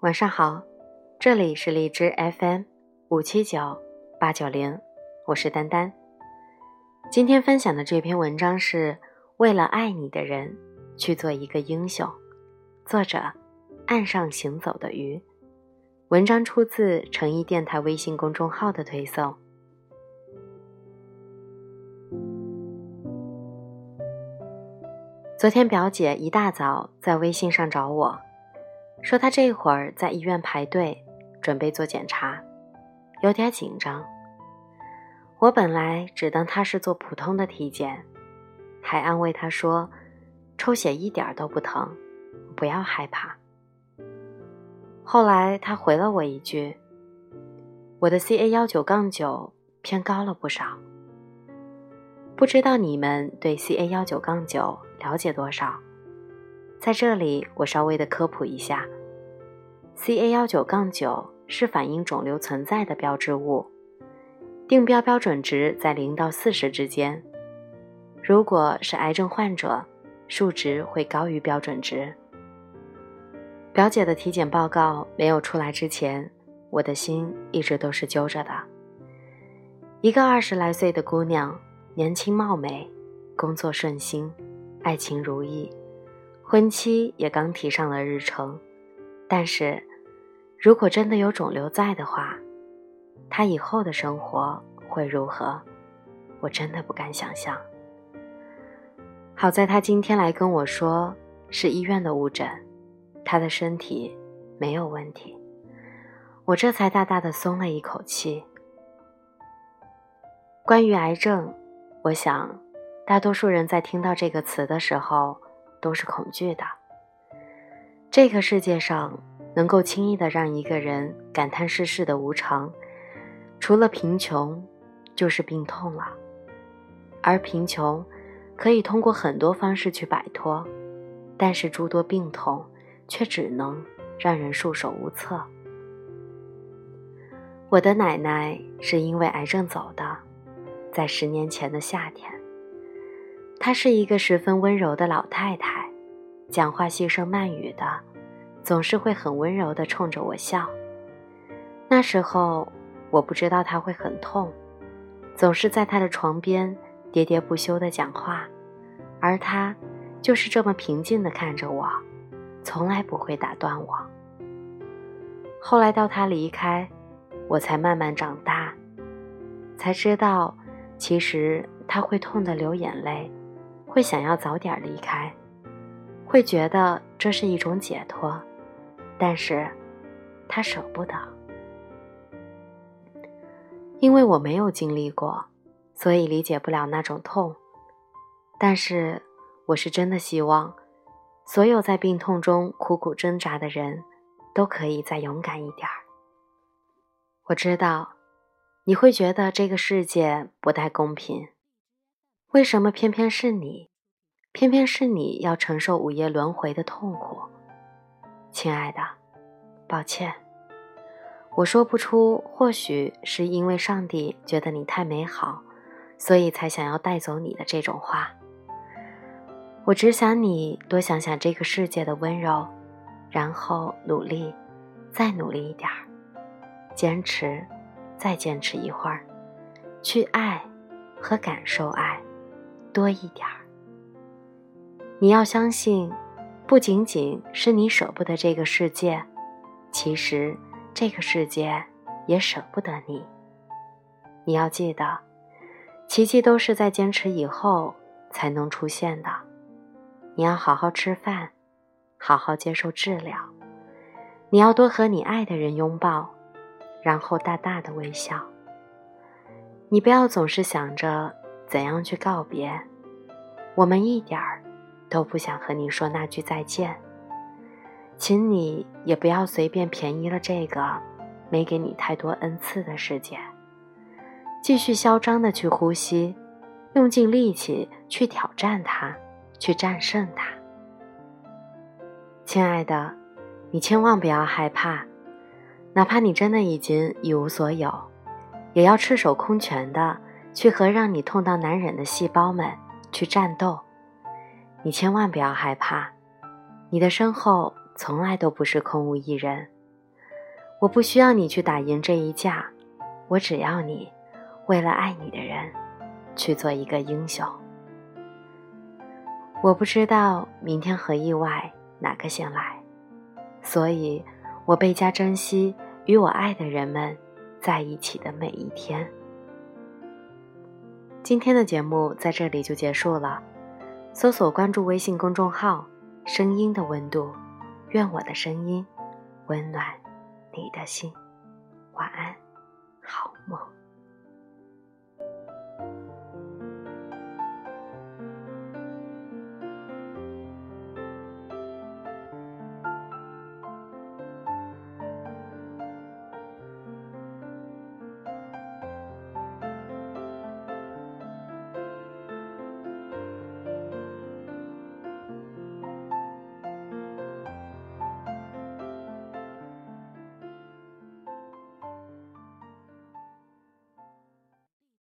晚上好，这里是荔枝 FM 五七九八九零，我是丹丹。今天分享的这篇文章是为了爱你的人去做一个英雄，作者岸上行走的鱼。文章出自诚意电台微信公众号的推送。昨天表姐一大早在微信上找我，说他这会儿在医院排队准备做检查，有点紧张。我本来只当他是做普通的体检，还安慰他说抽血一点都不疼，不要害怕。后来他回了我一句：“我的 CA 幺九杠九偏高了不少。”不知道你们对 CA 幺九杠九了解多少？在这里我稍微的科普一下，CA 幺九杠九是反映肿瘤存在的标志物，定标标准值在零到四十之间。如果是癌症患者，数值会高于标准值。表姐的体检报告没有出来之前，我的心一直都是揪着的。一个二十来岁的姑娘。年轻貌美，工作顺心，爱情如意，婚期也刚提上了日程。但是，如果真的有肿瘤在的话，他以后的生活会如何？我真的不敢想象。好在他今天来跟我说是医院的误诊，他的身体没有问题，我这才大大的松了一口气。关于癌症。我想，大多数人在听到这个词的时候都是恐惧的。这个世界上能够轻易的让一个人感叹世事的无常，除了贫穷，就是病痛了。而贫穷可以通过很多方式去摆脱，但是诸多病痛却只能让人束手无策。我的奶奶是因为癌症走的。在十年前的夏天，她是一个十分温柔的老太太，讲话细声慢语的，总是会很温柔的冲着我笑。那时候我不知道她会很痛，总是在她的床边喋喋不休的讲话，而她就是这么平静的看着我，从来不会打断我。后来到她离开，我才慢慢长大，才知道。其实他会痛得流眼泪，会想要早点离开，会觉得这是一种解脱，但是，他舍不得，因为我没有经历过，所以理解不了那种痛。但是，我是真的希望，所有在病痛中苦苦挣扎的人，都可以再勇敢一点儿。我知道。你会觉得这个世界不太公平，为什么偏偏是你，偏偏是你要承受午夜轮回的痛苦？亲爱的，抱歉，我说不出。或许是因为上帝觉得你太美好，所以才想要带走你的这种话。我只想你多想想这个世界的温柔，然后努力，再努力一点儿，坚持。再坚持一会儿，去爱和感受爱多一点儿。你要相信，不仅仅是你舍不得这个世界，其实这个世界也舍不得你。你要记得，奇迹都是在坚持以后才能出现的。你要好好吃饭，好好接受治疗。你要多和你爱的人拥抱。然后大大的微笑。你不要总是想着怎样去告别，我们一点儿都不想和你说那句再见。请你也不要随便便宜了这个没给你太多恩赐的世界，继续嚣张的去呼吸，用尽力气去挑战它，去战胜它。亲爱的，你千万不要害怕。哪怕你真的已经一无所有，也要赤手空拳的去和让你痛到难忍的细胞们去战斗。你千万不要害怕，你的身后从来都不是空无一人，我不需要你去打赢这一架，我只要你为了爱你的人去做一个英雄。我不知道明天和意外哪个先来，所以我倍加珍惜与我爱的人们在一起的每一天。今天的节目在这里就结束了，搜索关注微信公众号“声音的温度”，愿我的声音温暖你的心。晚安，好梦。